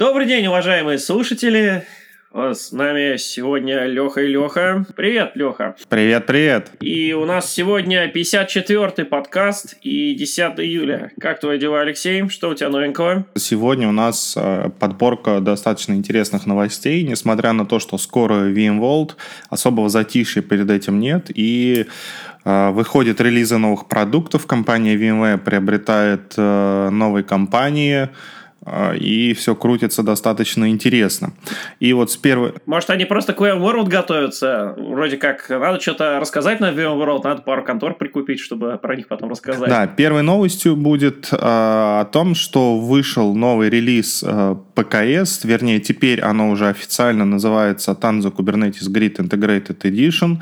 Добрый день, уважаемые слушатели. С нами сегодня Леха и Леха. Привет, Леха. Привет, привет. И у нас сегодня 54-й подкаст и 10 июля. Как твои дела, Алексей? Что у тебя новенького? Сегодня у нас э, подборка достаточно интересных новостей, несмотря на то, что скоро VMworld, особого затишья перед этим нет, и э, Выходят релизы новых продуктов, компания VMware приобретает э, новые компании, и все крутится достаточно интересно. И вот с первой... Может, они просто к VMworld готовятся? Вроде как, надо что-то рассказать на VMworld, надо пару контор прикупить, чтобы про них потом рассказать. Да, первой новостью будет э, о том, что вышел новый релиз э, ПКС, вернее, теперь оно уже официально называется Tanzu Kubernetes Grid Integrated Edition,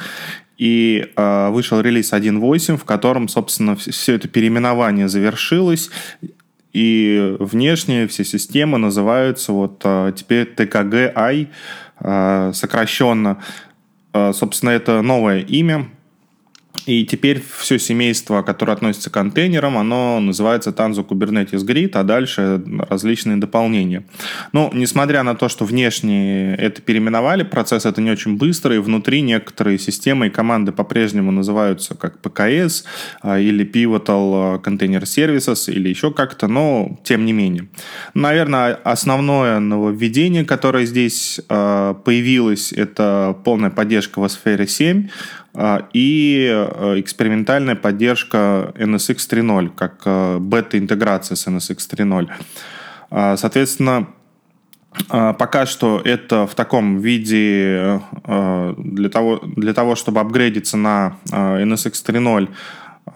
и э, вышел релиз 1.8, в котором, собственно, все это переименование завершилось. И внешние все системы называются вот а, теперь ТКГ-Ай, а, сокращенно. А, собственно, это новое имя, и теперь все семейство, которое относится к контейнерам, оно называется Tanzu Kubernetes Grid, а дальше различные дополнения. Но, несмотря на то, что внешне это переименовали, процесс это не очень быстрый, внутри некоторые системы и команды по-прежнему называются как PKS а, или Pivotal Container Services или еще как-то, но тем не менее. Наверное, основное нововведение, которое здесь а, появилось, это полная поддержка в сфере 7, а, и э, экспериментальная поддержка NSX 3.0, как э, бета-интеграция с NSX 3.0. А, соответственно, а, Пока что это в таком виде э, для того, для того чтобы апгрейдиться на NSX 3.0 а,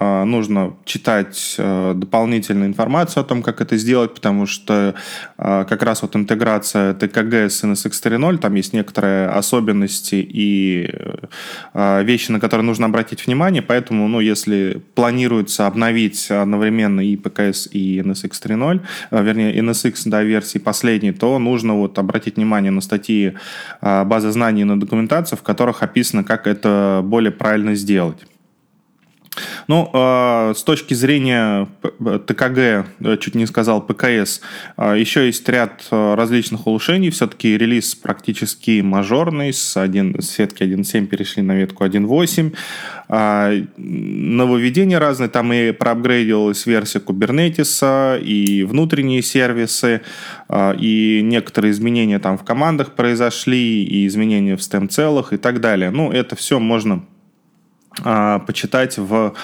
нужно читать а, дополнительную информацию о том, как это сделать, потому что а, как раз вот интеграция ТКГ с NSX 3.0, там есть некоторые особенности и вещи, на которые нужно обратить внимание, поэтому, ну, если планируется обновить одновременно и ПКС, и NSX 3.0, вернее, NSX до версии последней, то нужно вот обратить внимание на статьи базы знаний и на документацию, в которых описано, как это более правильно сделать. Ну, э, с точки зрения ТКГ, э, чуть не сказал ПКС, э, еще есть ряд различных улучшений. Все-таки релиз практически мажорный. С, 1, с ветки 1.7 перешли на ветку 1.8. Нововведения разные. Там и проапгрейдилась версия Kubernetes, и внутренние сервисы, и некоторые изменения там в командах произошли, и изменения в стем-целах и так далее. Ну, это все можно а, почитать в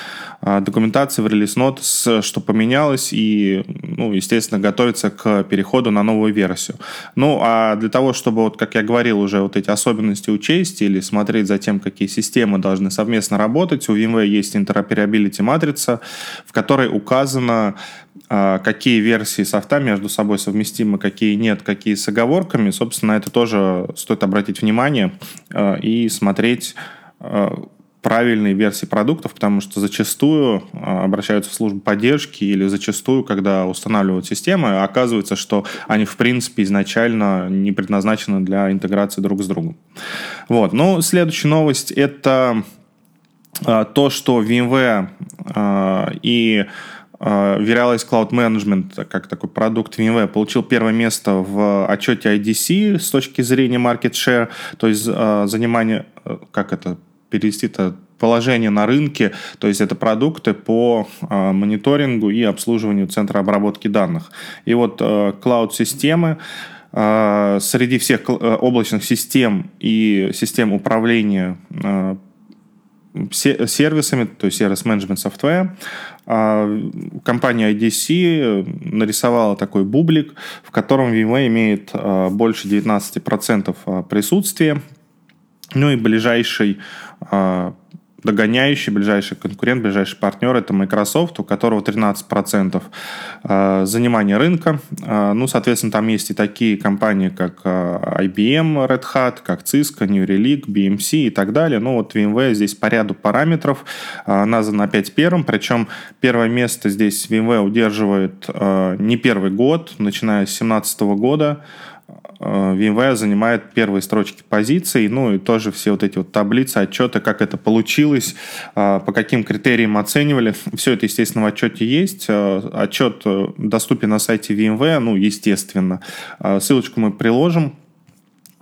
а, документации, в релиз нот, что поменялось, и, ну, естественно, готовиться к переходу на новую версию. Ну, а для того, чтобы, вот, как я говорил, уже вот эти особенности учесть или смотреть за тем, какие системы должны совместно работать, у VMware есть interoperability матрица, в которой указано, а, какие версии софта между собой совместимы, какие нет, какие с оговорками. Собственно, это тоже стоит обратить внимание и смотреть правильные версии продуктов, потому что зачастую а, обращаются в службу поддержки или зачастую, когда устанавливают системы, оказывается, что они, в принципе, изначально не предназначены для интеграции друг с другом. Вот. Ну, следующая новость – это а, то, что VMware а, и Veralyze Cloud Management, как такой продукт VMware, получил первое место в отчете IDC с точки зрения market share, то есть занимание, как это перевести это положение на рынке, то есть это продукты по э, мониторингу и обслуживанию центра обработки данных. И вот э, клауд-системы э, среди всех э, облачных систем и систем управления э, сервисами, то есть сервис менеджмент software, компания IDC нарисовала такой бублик, в котором VMware имеет больше 19% присутствия, ну и ближайший догоняющий, ближайший конкурент, ближайший партнер это Microsoft, у которого 13% а, занимания рынка. А, ну, соответственно, там есть и такие компании, как IBM, Red Hat, как Cisco, New Relic, BMC и так далее. Ну, вот VMware здесь по ряду параметров назван опять первым, причем первое место здесь VMware удерживает не первый год, начиная с 2017 года, VMware занимает первые строчки позиций, ну и тоже все вот эти вот таблицы, отчеты, как это получилось, по каким критериям оценивали. Все это, естественно, в отчете есть. Отчет доступен на сайте VMware, ну, естественно. Ссылочку мы приложим.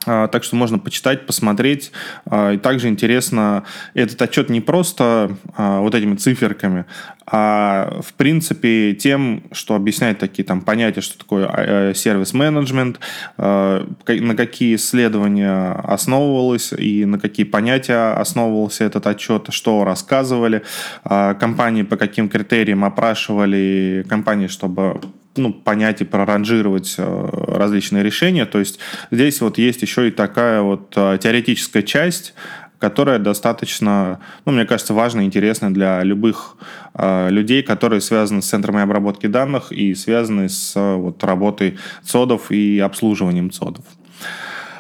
А, так что можно почитать, посмотреть. А, и также интересно, этот отчет не просто а, вот этими циферками, а в принципе тем, что объясняет такие там понятия, что такое сервис-менеджмент, на какие исследования основывалось и на какие понятия основывался этот отчет, что рассказывали компании, по каким критериям опрашивали компании, чтобы ну, понять и проранжировать э, различные решения. То есть здесь вот есть еще и такая вот э, теоретическая часть, которая достаточно, ну, мне кажется, важна и интересна для любых э, людей, которые связаны с центрами обработки данных и связаны с вот, работой ЦОДов и обслуживанием ЦОДов.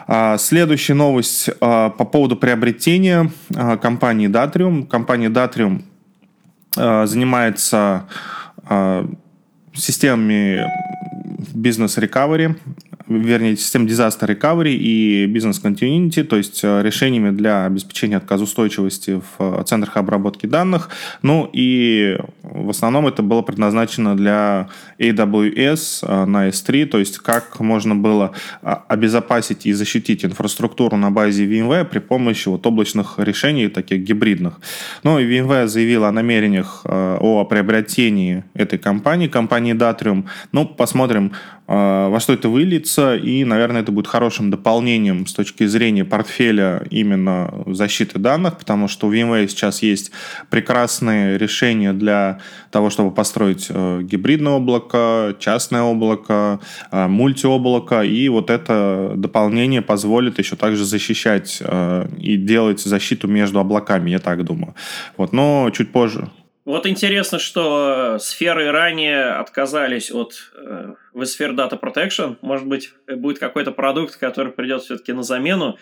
А, следующая новость по поводу приобретения компании Datrium. Компания Datrium занимается системами бизнес-рекавери, вернее, систем disaster recovery и бизнес continuity, то есть э, решениями для обеспечения отказоустойчивости в э, центрах обработки данных. Ну и в основном это было предназначено для AWS э, на S3, то есть как можно было обезопасить и защитить инфраструктуру на базе VMware при помощи вот облачных решений, таких гибридных. Ну и VMware заявила о намерениях о приобретении этой компании, компании Datrium. Ну, посмотрим, а, во что это выльется, и, наверное, это будет хорошим дополнением с точки зрения портфеля именно защиты данных, потому что у VMware сейчас есть прекрасные решения для того, чтобы построить э, гибридное облако, частное облако, э, мультиоблако, и вот это дополнение позволит еще также защищать э, и делать защиту между облаками, я так думаю. Вот, но чуть позже. Вот интересно, что сферы ранее отказались от э, vSphere Data Protection. Может быть, будет какой-то продукт, который придет все-таки на замену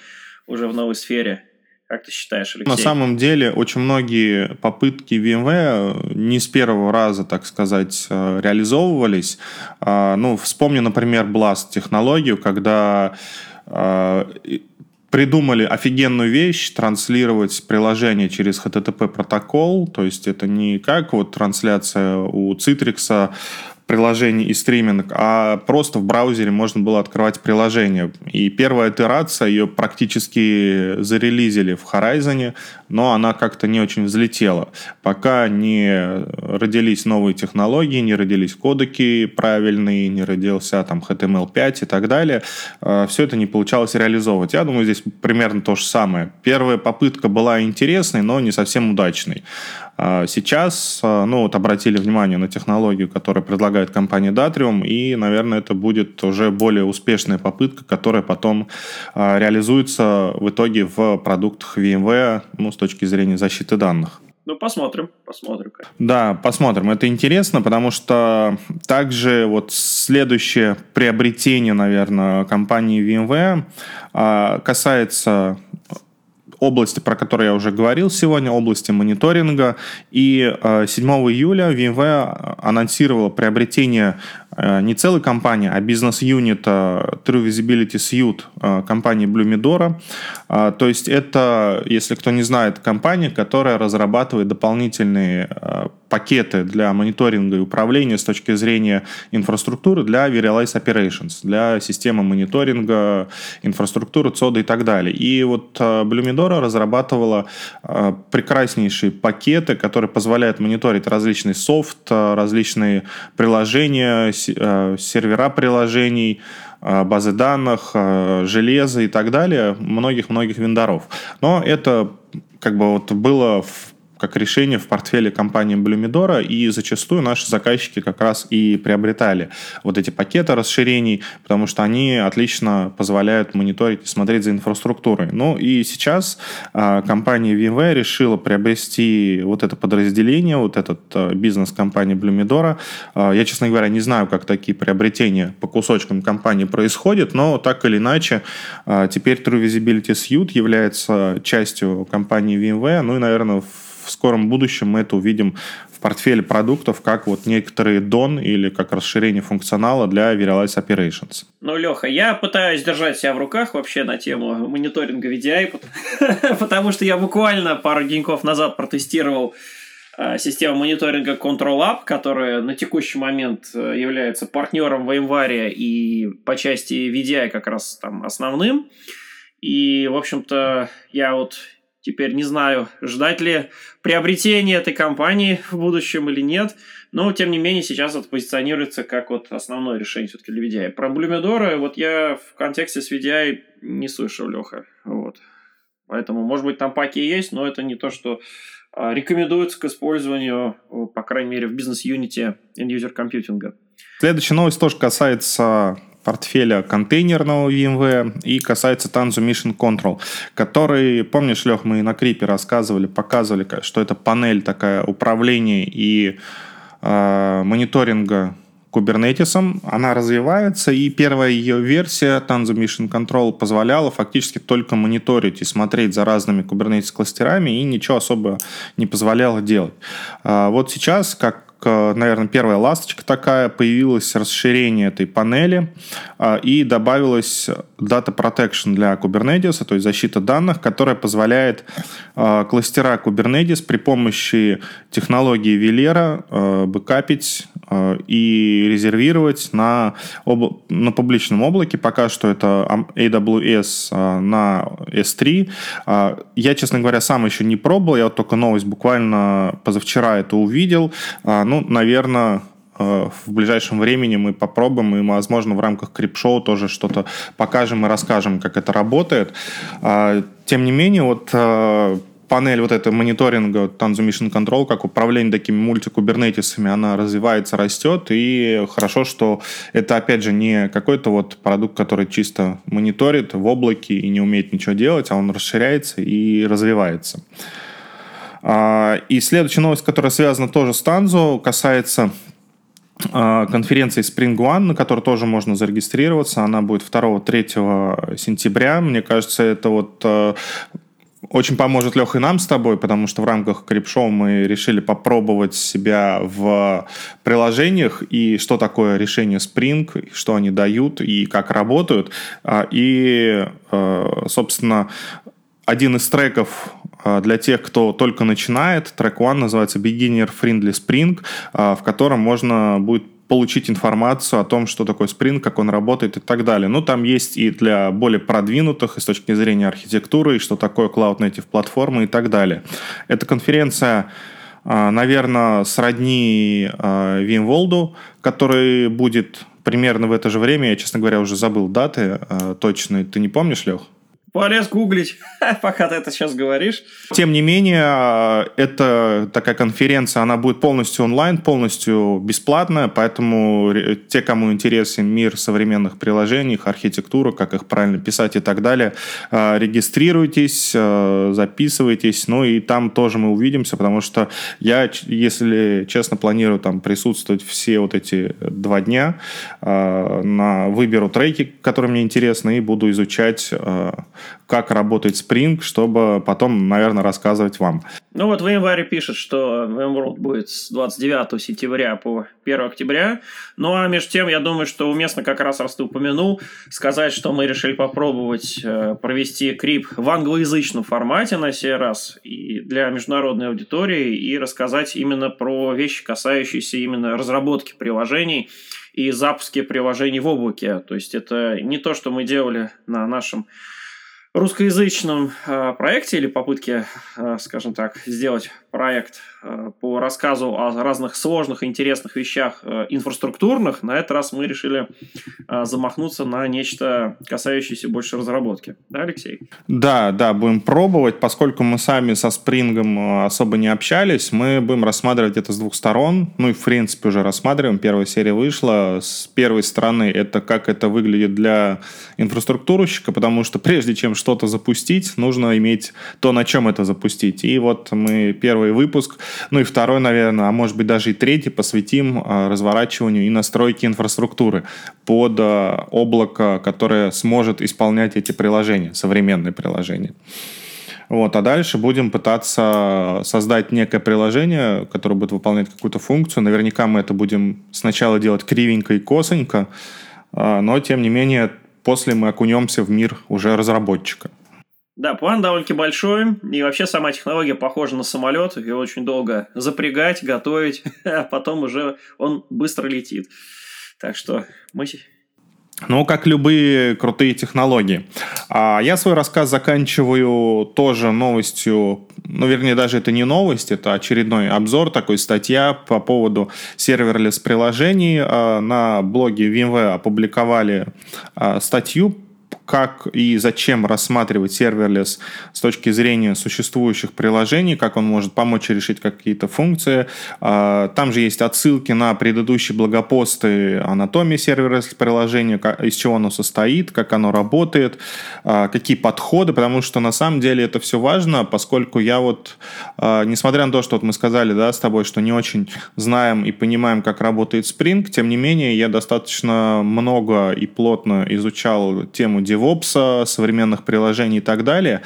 уже в новой сфере. Как ты считаешь, Алексей? На самом деле, очень многие попытки VMware не с первого раза, так сказать, э, реализовывались. А, ну, вспомни, например, Blast технологию, когда э, придумали офигенную вещь, транслировать приложение через HTTP протокол, то есть это не как вот трансляция у Citrix приложений и стриминг, а просто в браузере можно было открывать приложение. И первая итерация, ее практически зарелизили в Horizon, но она как-то не очень взлетела. Пока не родились новые технологии, не родились кодеки правильные, не родился там HTML5 и так далее, э, все это не получалось реализовывать. Я думаю, здесь примерно то же самое. Первая попытка была интересной, но не совсем удачной. А сейчас, а, ну вот обратили внимание на технологию, которую предлагает компания Datrium, и, наверное, это будет уже более успешная попытка, которая потом а, реализуется в итоге в продуктах VMware, ну, с точки зрения защиты данных. Ну, посмотрим, посмотрим. Да, посмотрим. Это интересно, потому что также вот следующее приобретение, наверное, компании VMware касается области, про которые я уже говорил сегодня, области мониторинга. И 7 э, июля VMware анонсировала приобретение Э, не целой компании, а бизнес-юнита True Visibility Suite э, компании Blumidora. Э, то есть это, если кто не знает, компания, которая разрабатывает дополнительные пакеты для мониторинга и управления с точки зрения инфраструктуры для Verialize Operations, для системы мониторинга, инфраструктуры, ЦОДа и так далее. И вот Blumidora разрабатывала прекраснейшие пакеты, которые позволяют мониторить различный софт, различные приложения, Э, сервера приложений, э, базы данных, э, железо и так далее, многих-многих вендоров. Но это как бы вот было в как решение в портфеле компании Blumidora, и зачастую наши заказчики как раз и приобретали вот эти пакеты расширений, потому что они отлично позволяют мониторить и смотреть за инфраструктурой. Ну и сейчас э, компания VMware решила приобрести вот это подразделение, вот этот э, бизнес компании Blumidora. Э, я, честно говоря, не знаю, как такие приобретения по кусочкам компании происходят, но так или иначе теперь True Visibility Suite является частью компании VMware, ну и, наверное, в в скором будущем мы это увидим в портфеле продуктов, как вот некоторые DON или как расширение функционала для Verialize Operations. Ну, Леха, я пытаюсь держать себя в руках вообще на тему мониторинга VDI, потому что я буквально пару деньков назад протестировал Э, система мониторинга Control App, которая на текущий момент э, является партнером VMware и по части VDI как раз там основным. И, в общем-то, я вот теперь не знаю, ждать ли приобретения этой компании в будущем или нет. Но, тем не менее, сейчас это позиционируется как вот основное решение все-таки для VDI. Про Blumidora вот я в контексте с VDI не слышал, Леха. Вот. Поэтому, может быть, там паки есть, но это не то, что а, рекомендуется к использованию, по крайней мере, в бизнес-юните end-user компьютинга. Следующая новость тоже касается портфеля контейнерного VMware и касается Tanzu Mission Control, который, помнишь, Лех, мы на Крипе рассказывали, показывали, что это панель такая управления и э, мониторинга кубернетисом, она развивается, и первая ее версия Tanzu Mission Control позволяла фактически только мониторить и смотреть за разными кубернетис-кластерами, и ничего особо не позволяла делать. А вот сейчас, как наверное, первая ласточка такая, появилось расширение этой панели а, и добавилась Data Protection для Kubernetes, то есть защита данных, которая позволяет а, кластера Kubernetes при помощи технологии Velera а, бэкапить и резервировать на, об... на публичном облаке. Пока что это AWS на S3. Я, честно говоря, сам еще не пробовал, я вот только новость буквально позавчера это увидел. Ну, наверное, э, в ближайшем времени мы попробуем, и, возможно, в рамках крипшоу тоже что-то покажем и расскажем, как это работает. Тем не менее, вот э, панель вот этой мониторинга Tanzu Mission Control, как управление такими мультикубернетисами, она развивается, растет, и хорошо, что это, опять же, не какой-то вот продукт, который чисто мониторит в облаке и не умеет ничего делать, а он расширяется и развивается. А, и следующая новость, которая связана тоже с Танзо, касается а, конференции Spring One, на которой тоже можно зарегистрироваться. Она будет 2-3 сентября. Мне кажется, это вот а, очень поможет Леха и нам с тобой, потому что в рамках Крипшоу мы решили попробовать себя в приложениях и что такое решение Spring, что они дают и как работают. И, собственно, один из треков а, для тех, кто только начинает. Трек One называется Beginner Friendly Spring, а, в котором можно будет получить информацию о том, что такое Spring, как он работает и так далее. Ну, там есть и для более продвинутых, и с точки зрения архитектуры, и что такое Cloud Native платформы и так далее. Эта конференция а, наверное, сродни VMworld, который будет примерно в это же время. Я, честно говоря, уже забыл даты точные. Ты не помнишь, Лех? Полез гуглить, пока ты это сейчас говоришь. Тем не менее, это такая конференция, она будет полностью онлайн, полностью бесплатная, поэтому те, кому интересен мир современных приложений, их архитектура, как их правильно писать и так далее, а, регистрируйтесь, а, записывайтесь, ну и там тоже мы увидимся, потому что я, если честно, планирую там присутствовать все вот эти два дня, на выберу треки, которые мне интересны, и буду изучать как работает Spring, чтобы потом, наверное, рассказывать вам. Ну вот VMware пишет, что VMworld будет с 29 сентября по 1 октября. Ну а между тем, я думаю, что уместно как раз, раз ты упомянул, сказать, что мы решили попробовать э, провести крип в англоязычном формате на сей раз и для международной аудитории и рассказать именно про вещи, касающиеся именно разработки приложений и запуски приложений в облаке. То есть это не то, что мы делали на нашем русскоязычном э, проекте или попытке, э, скажем так, сделать проект по рассказу о разных сложных и интересных вещах э, инфраструктурных, на этот раз мы решили э, замахнуться на нечто, касающееся больше разработки. Да, Алексей? Да, да, будем пробовать. Поскольку мы сами со Спрингом особо не общались, мы будем рассматривать это с двух сторон. Ну и, в принципе, уже рассматриваем. Первая серия вышла. С первой стороны это как это выглядит для инфраструктурщика, потому что прежде чем что-то запустить, нужно иметь то, на чем это запустить. И вот мы первый выпуск. Ну и второй, наверное, а может быть даже и третий посвятим а, разворачиванию и настройке инфраструктуры под а, облако, которое сможет исполнять эти приложения, современные приложения. Вот, а дальше будем пытаться создать некое приложение, которое будет выполнять какую-то функцию. Наверняка мы это будем сначала делать кривенько и косонько, а, но тем не менее после мы окунемся в мир уже разработчика. Да, план довольно-таки большой, и вообще сама технология похожа на самолет, ее очень долго запрягать, готовить, а потом уже он быстро летит. Так что мы ну, как любые крутые технологии. А я свой рассказ заканчиваю тоже новостью, ну, вернее, даже это не новость, это очередной обзор, такой статья по поводу serverless приложений. А, на блоге VMware опубликовали а, статью как и зачем рассматривать serverless с точки зрения существующих приложений, как он может помочь решить какие-то функции. А, там же есть отсылки на предыдущие блогопосты анатомии serverless приложения, из чего оно состоит, как оно работает, а, какие подходы, потому что на самом деле это все важно, поскольку я вот, а, несмотря на то, что вот мы сказали да, с тобой, что не очень знаем и понимаем, как работает Spring, тем не менее я достаточно много и плотно изучал тему DevOps, современных приложений и так далее.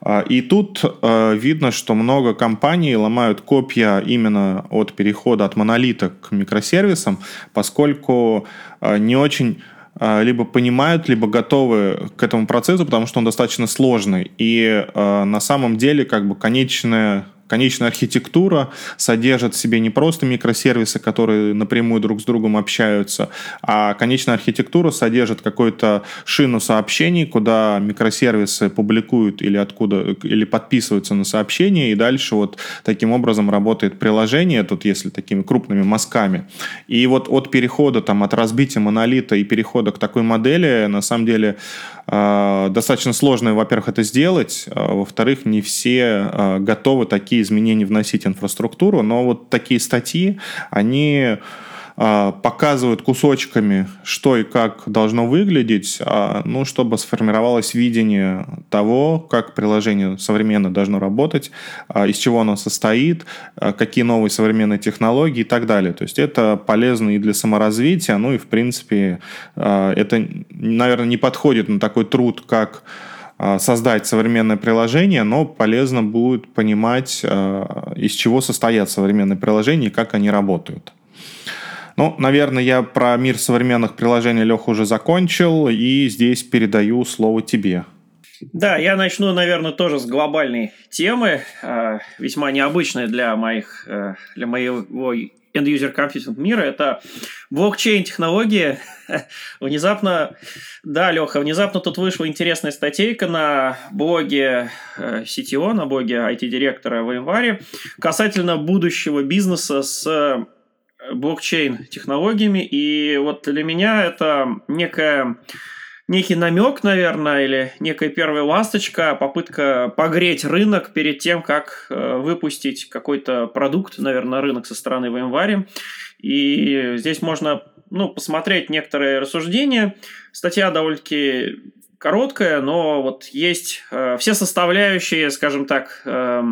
А, и тут а, видно, что много компаний ломают копья именно от перехода от монолита к микросервисам, поскольку а, не очень либо понимают, либо готовы к этому процессу, потому что он достаточно сложный. И на самом деле как бы конечная Конечная архитектура содержит в себе не просто микросервисы, которые напрямую друг с другом общаются, а конечная архитектура содержит какую-то шину сообщений, куда микросервисы публикуют или откуда, или подписываются на сообщения, и дальше вот таким образом работает приложение, тут если такими крупными мазками. И вот от перехода там, от разбития монолита и перехода к такой модели, на самом деле, достаточно сложно, во-первых, это сделать, а, во-вторых, не все а, готовы такие изменения вносить в инфраструктуру, но вот такие статьи, они а, показывают кусочками, что и как должно выглядеть, а, ну, чтобы сформировалось видение того, как приложение современно должно работать, а, из чего оно состоит, какие новые современные технологии и так далее. То есть это полезно и для саморазвития, ну и, в принципе, это, наверное, не подходит на такой труд, как создать современное приложение, но полезно будет понимать, из чего состоят современные приложения и как они работают. Ну, наверное, я про мир современных приложений, Леха, уже закончил, и здесь передаю слово тебе. Да, я начну, наверное, тоже с глобальной темы, э, весьма необычной для моих, э, для моего end-user компьютинг мира. Это блокчейн-технологии. внезапно, да, Леха, внезапно тут вышла интересная статейка на блоге э, CTO, на блоге IT-директора в январе касательно будущего бизнеса с блокчейн-технологиями. И вот для меня это некая некий намек, наверное, или некая первая ласточка, попытка погреть рынок перед тем, как э, выпустить какой-то продукт, наверное, рынок со стороны VMware. И здесь можно ну, посмотреть некоторые рассуждения. Статья довольно-таки короткая, но вот есть э, все составляющие, скажем так, э,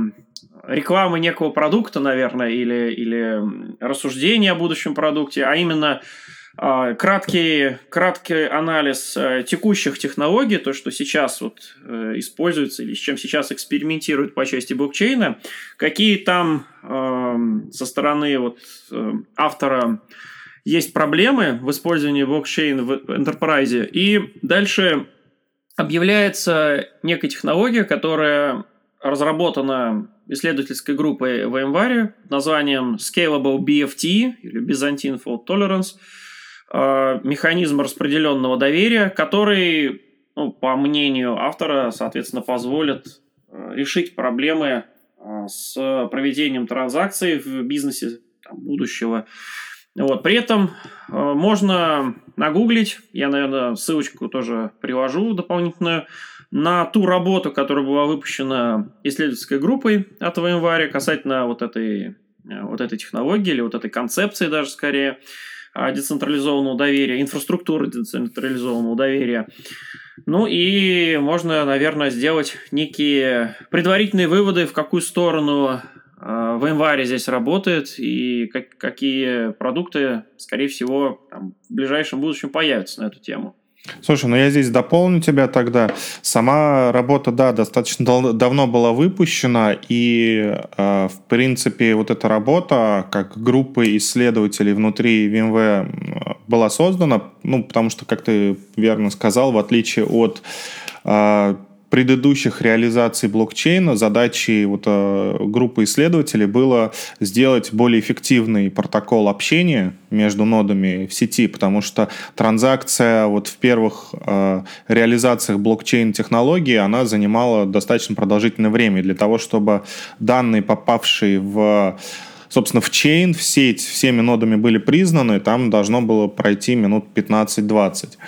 рекламы некого продукта, наверное, или, или рассуждения о будущем продукте, а именно э, краткий, краткий анализ э, текущих технологий, то, что сейчас вот, э, используется или с чем сейчас экспериментируют по части блокчейна, какие там э, со стороны вот, э, автора есть проблемы в использовании блокчейна в enterprise, и дальше объявляется некая технология, которая разработана исследовательской группой в январе названием Scalable BFT или Byzantine Fault Tolerance, э, механизм распределенного доверия, который, ну, по мнению автора, соответственно, позволит э, решить проблемы э, с проведением транзакций в бизнесе там, будущего. Вот. При этом можно нагуглить, я, наверное, ссылочку тоже привожу дополнительную, на ту работу, которая была выпущена исследовательской группой от января касательно вот этой, э, вот этой технологии или вот этой концепции даже скорее а, децентрализованного доверия, инфраструктуры децентрализованного доверия. Ну и можно, наверное, сделать некие предварительные выводы, в какую сторону а, в январе здесь работает и как, какие продукты, скорее всего, там, в ближайшем будущем появятся на эту тему. Слушай, ну я здесь дополню тебя тогда. Сама работа, да, достаточно дал- давно была выпущена, и, э, в принципе, вот эта работа, как группы исследователей внутри VMware была создана, ну, потому что, как ты верно сказал, в отличие от э, предыдущих реализаций блокчейна задачей вот, э, группы исследователей было сделать более эффективный протокол общения между нодами в сети, потому что транзакция вот в первых э, реализациях блокчейн-технологии, она занимала достаточно продолжительное время. для того, чтобы данные, попавшие в собственно, в чейн, в сеть всеми нодами были признаны, там должно было пройти минут 15-20.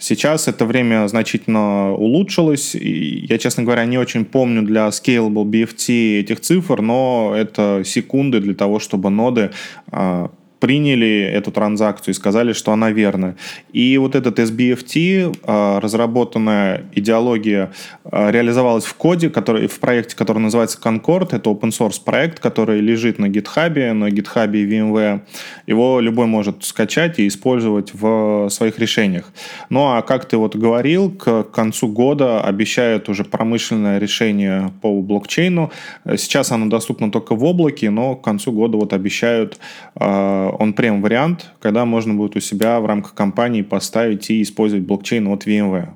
Сейчас это время значительно улучшилось. И я, честно говоря, не очень помню для Scalable BFT этих цифр, но это секунды для того, чтобы ноды а, приняли эту транзакцию и сказали, что она верная. И вот этот SBFT, а, разработанная идеология, а, реализовалась в коде, который, в проекте, который называется Concord. Это open source проект, который лежит на GitHub, на GitHub и VMware. Его любой может скачать и использовать в своих решениях. Ну а как ты вот говорил, к концу года обещают уже промышленное решение по блокчейну. Сейчас оно доступно только в облаке, но к концу года вот обещают а, он прям вариант, когда можно будет у себя в рамках компании поставить и использовать блокчейн от VMware.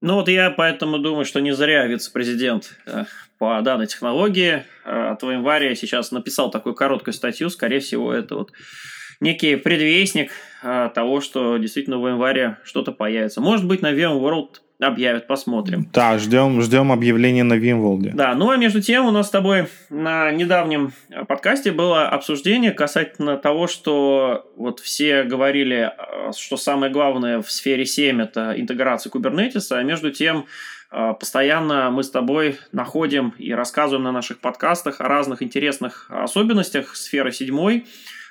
Ну вот я поэтому думаю, что не зря вице-президент э, по данной технологии э, от VMware сейчас написал такую короткую статью. Скорее всего, это вот некий предвестник э, того, что действительно в VMware что-то появится. Может быть, на VMworld объявят, посмотрим. Да, ждем, ждем объявления на Вимволде. Да, ну а между тем у нас с тобой на недавнем подкасте было обсуждение касательно того, что вот все говорили, э, что самое главное в сфере 7 это интеграция кубернетиса, а между тем э, постоянно мы с тобой находим и рассказываем на наших подкастах о разных интересных особенностях сферы 7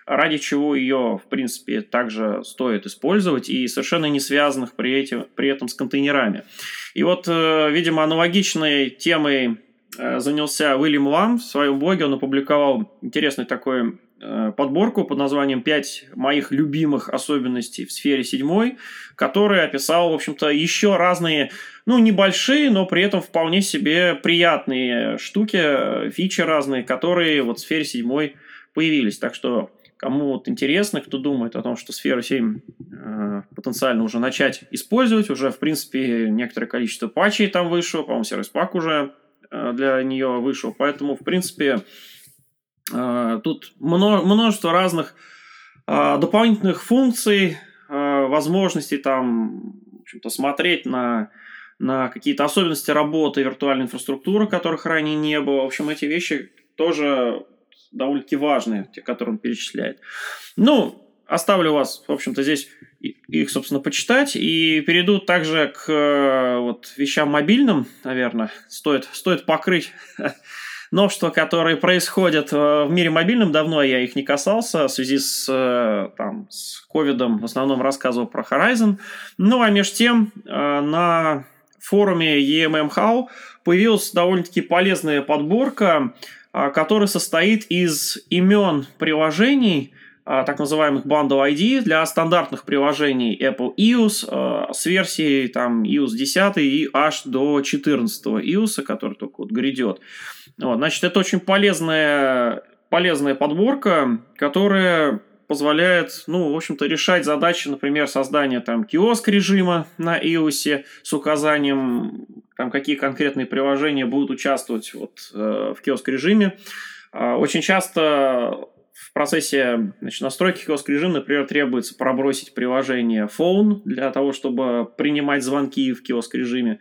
ради чего ее, в принципе, также стоит использовать и совершенно не связанных при, этим, при этом с контейнерами. И вот, э, видимо, аналогичной темой э, занялся Уильям Лам в своем блоге. Он опубликовал интересный такой э, подборку под названием «Пять моих любимых особенностей в сфере седьмой», который описал, в общем-то, еще разные, ну, небольшие, но при этом вполне себе приятные штуки, фичи разные, которые вот в сфере седьмой появились. Так что Кому вот интересно, кто думает о том, что сферу 7 э, потенциально уже начать использовать, уже, в принципе, некоторое количество патчей там вышло, по-моему, сервис пак уже э, для нее вышел, поэтому, в принципе, э, тут множество разных э, дополнительных функций, э, возможностей там, в общем-то, смотреть на на какие-то особенности работы виртуальной инфраструктуры, которых ранее не было. В общем, эти вещи тоже довольно-таки важные, те, которые он перечисляет. Ну, оставлю вас, в общем-то, здесь их, собственно, почитать. И перейду также к э, вот, вещам мобильным, наверное. Стоит, стоит покрыть новшества, которые происходят э, в мире мобильном. Давно я их не касался в связи с, э, там, с ковидом. В основном рассказывал про Horizon. Ну, а между тем на форуме EMM появилась довольно-таки полезная подборка который состоит из имен приложений, а, так называемых bundle ID для стандартных приложений Apple iOS а, с версией там iOS 10 и аж до 14 iOS, который только вот грядет. Вот, значит, это очень полезная, полезная подборка, которая позволяет, ну, в общем-то, решать задачи, например, создания там киоск режима на iOS с указанием там какие конкретные приложения будут участвовать вот, э, в киоск-режиме. Э, очень часто в процессе значит, настройки киоск-режима, например, требуется пробросить приложение Phone для того, чтобы принимать звонки в киоск-режиме.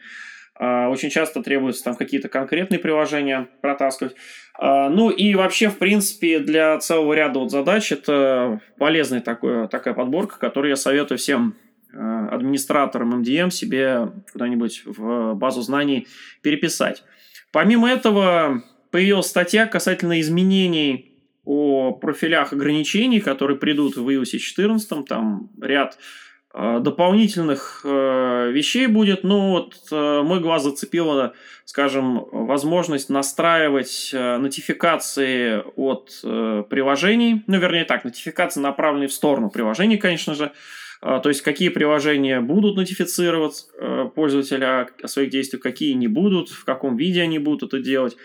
Э, очень часто требуется там какие-то конкретные приложения протаскивать. Э, ну и вообще, в принципе, для целого ряда вот задач это полезная такая, такая подборка, которую я советую всем Э, администратором MDM себе куда-нибудь в базу знаний переписать. Помимо этого, появилась статья касательно изменений о профилях ограничений, которые придут в iOS 14. Там ряд дополнительных э, вещей будет. Но вот мой глаз зацепила, скажем, возможность настраивать нотификации от приложений. Ну, вернее так, нотификации, направленные в сторону приложений, конечно же, то есть какие приложения будут нотифицировать пользователя о своих действиях, какие не будут, в каком виде они будут это делать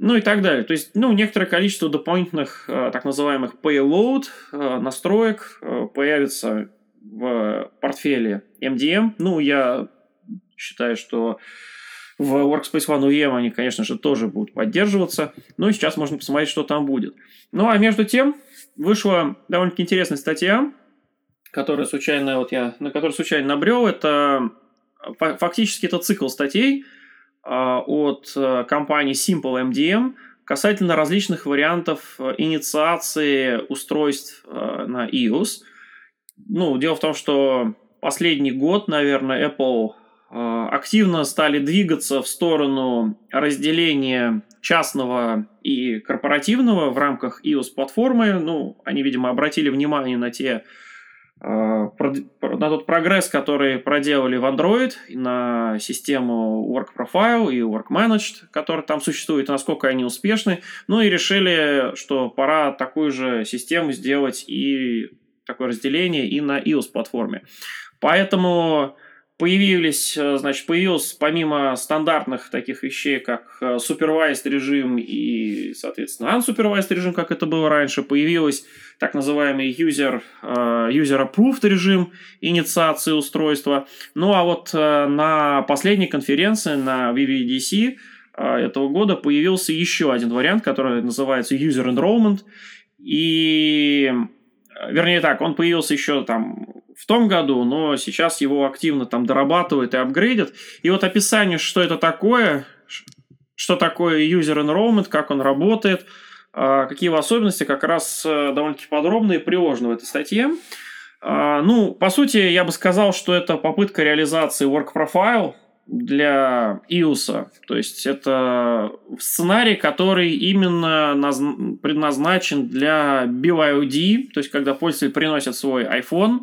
ну и так далее. То есть, ну, некоторое количество дополнительных так называемых payload настроек появится в портфеле MDM. Ну, я считаю, что в Workspace ONE UEM они, конечно же, тоже будут поддерживаться. Но сейчас можно посмотреть, что там будет. Ну, а между тем, вышла довольно-таки интересная статья, которая случайно, вот я, на которую случайно набрел. Это фактически это цикл статей а, от э, компании Simple MDM касательно различных вариантов э, инициации устройств э, на iOS. Ну, дело в том, что последний год, наверное, Apple Э, активно стали двигаться в сторону разделения частного и корпоративного в рамках iOS-платформы. Ну, они, видимо, обратили внимание на те э, на тот прогресс, который проделали в Android, на систему Work Profile и Work Managed, который там существует, насколько они успешны. Ну и решили, что пора такую же систему сделать и такое разделение и на iOS-платформе. Поэтому Появились, э, значит, появился помимо стандартных таких вещей, как э, supervised режим и, соответственно, unsupervised режим, как это было раньше, появилась так называемый user, э, user approved режим инициации устройства. Ну а вот на последней конференции, на VVDC этого года появился еще один вариант, который называется user enrollment. И, вернее так, он появился еще там в том году, но сейчас его активно там дорабатывают и апгрейдят. И вот описание, что это такое, что такое user enrollment, как он работает, а, какие его особенности, как раз э, довольно-таки подробно и приложено в этой статье. Ну, по сути, я бы сказал, что это попытка реализации work profile для iOS. То есть это сценарий, который именно предназначен для BYOD, то есть когда пользователь приносит свой iPhone,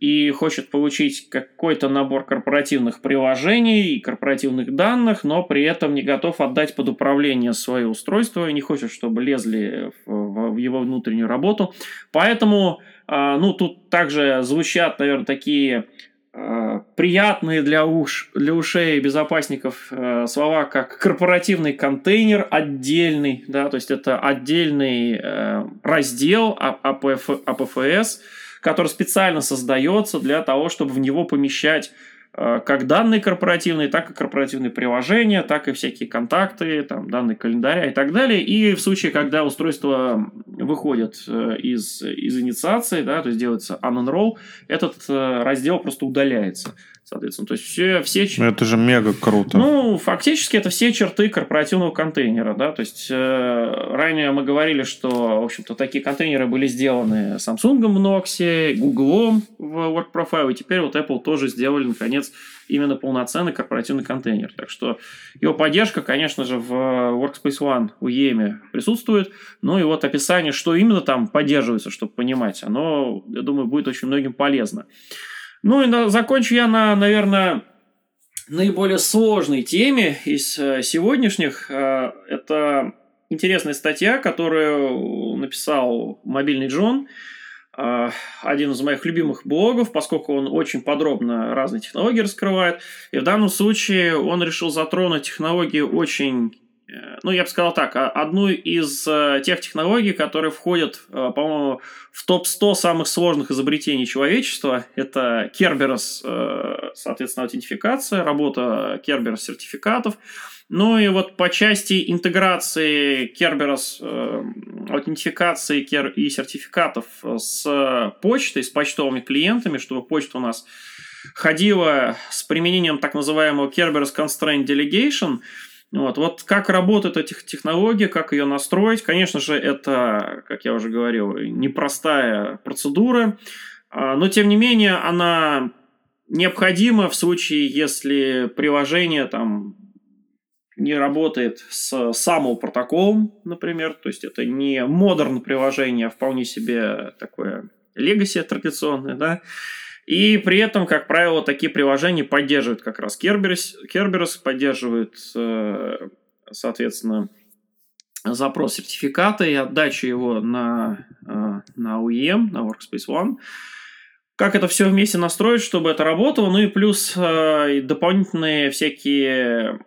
и хочет получить какой-то набор корпоративных приложений и корпоративных данных, но при этом не готов отдать под управление свое устройство и не хочет, чтобы лезли в, его внутреннюю работу. Поэтому, а, ну, тут также звучат, наверное, такие приятные для, уш, для ушей безопасников а, слова, как корпоративный контейнер отдельный, да, то есть это отдельный э, раздел АПФ, АПФС, который специально создается для того, чтобы в него помещать э, как данные корпоративные, так и корпоративные приложения, так и всякие контакты, там, данные календаря и так далее. И в случае, когда устройство выходит э, из, из инициации, да, то есть делается unenroll, этот э, раздел просто удаляется соответственно. То есть все, все... Ну, это же мега круто. Ну, фактически это все черты корпоративного контейнера, да, то есть э, ранее мы говорили, что, в общем-то, такие контейнеры были сделаны Samsung в Nox, Google в Work Profile, и теперь вот Apple тоже сделали, наконец, именно полноценный корпоративный контейнер. Так что его поддержка, конечно же, в Workspace ONE у EMI присутствует. Ну и вот описание, что именно там поддерживается, чтобы понимать, оно, я думаю, будет очень многим полезно. Ну и на, закончу я на, наверное, наиболее сложной теме из э, сегодняшних. Э, это интересная статья, которую написал мобильный Джон, э, один из моих любимых блогов, поскольку он очень подробно разные технологии раскрывает. И в данном случае он решил затронуть технологии очень ну, я бы сказал так, а, одну из э, тех технологий, которые входят, э, по-моему, в топ-100 самых сложных изобретений человечества. Это Kerberos, соответственно, аутентификация, работа Kerberos сертификатов. Ну и вот по части интеграции Kerberos аутентификации и сертификатов с почтой, с почтовыми клиентами, чтобы почта у нас ходила с применением так называемого Kerberos Constraint Delegation – вот, вот как работает эта технология, как ее настроить. Конечно же, это, как я уже говорил, непростая процедура, а, но тем не менее она необходима в случае, если приложение там не работает с самым протоколом, например, то есть это не модерн приложение, а вполне себе такое легаси традиционное, да, и при этом, как правило, такие приложения поддерживают как раз Kerberos, Kerberos поддерживают, э, соответственно, запрос сертификата и отдачу его на, э, на OEM, на Workspace ONE. как это все вместе настроить, чтобы это работало. Ну и плюс э, дополнительные всякие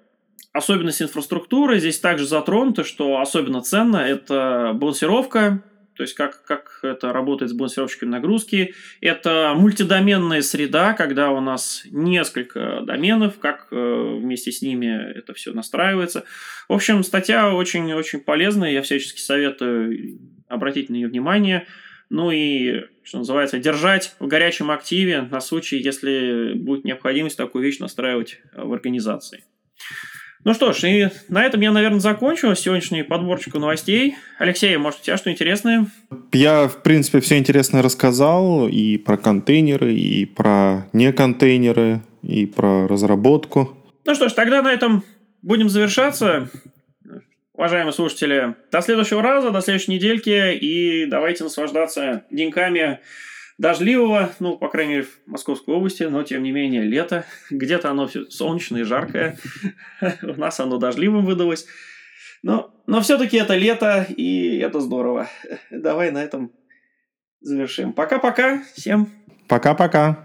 особенности инфраструктуры. Здесь также затронуто, что особенно ценно, это балансировка, то есть как, как это работает с балансировщиками нагрузки. Это мультидоменная среда, когда у нас несколько доменов, как э, вместе с ними это все настраивается. В общем, статья очень-очень полезная, я всячески советую обратить на нее внимание. Ну и, что называется, держать в горячем активе на случай, если будет необходимость такую вещь настраивать в организации. Ну что ж, и на этом я, наверное, закончу сегодняшнюю подборочку новостей. Алексей, может, у тебя что интересное? Я, в принципе, все интересное рассказал и про контейнеры, и про не контейнеры, и про разработку. Ну что ж, тогда на этом будем завершаться. Уважаемые слушатели, до следующего раза, до следующей недельки, и давайте наслаждаться деньками дождливого, ну, по крайней мере, в Московской области, но, тем не менее, лето. Где-то оно все солнечное жаркое. У нас оно дождливым выдалось. Но, но все-таки это лето, и это здорово. Давай на этом завершим. Пока-пока. Всем. Пока-пока.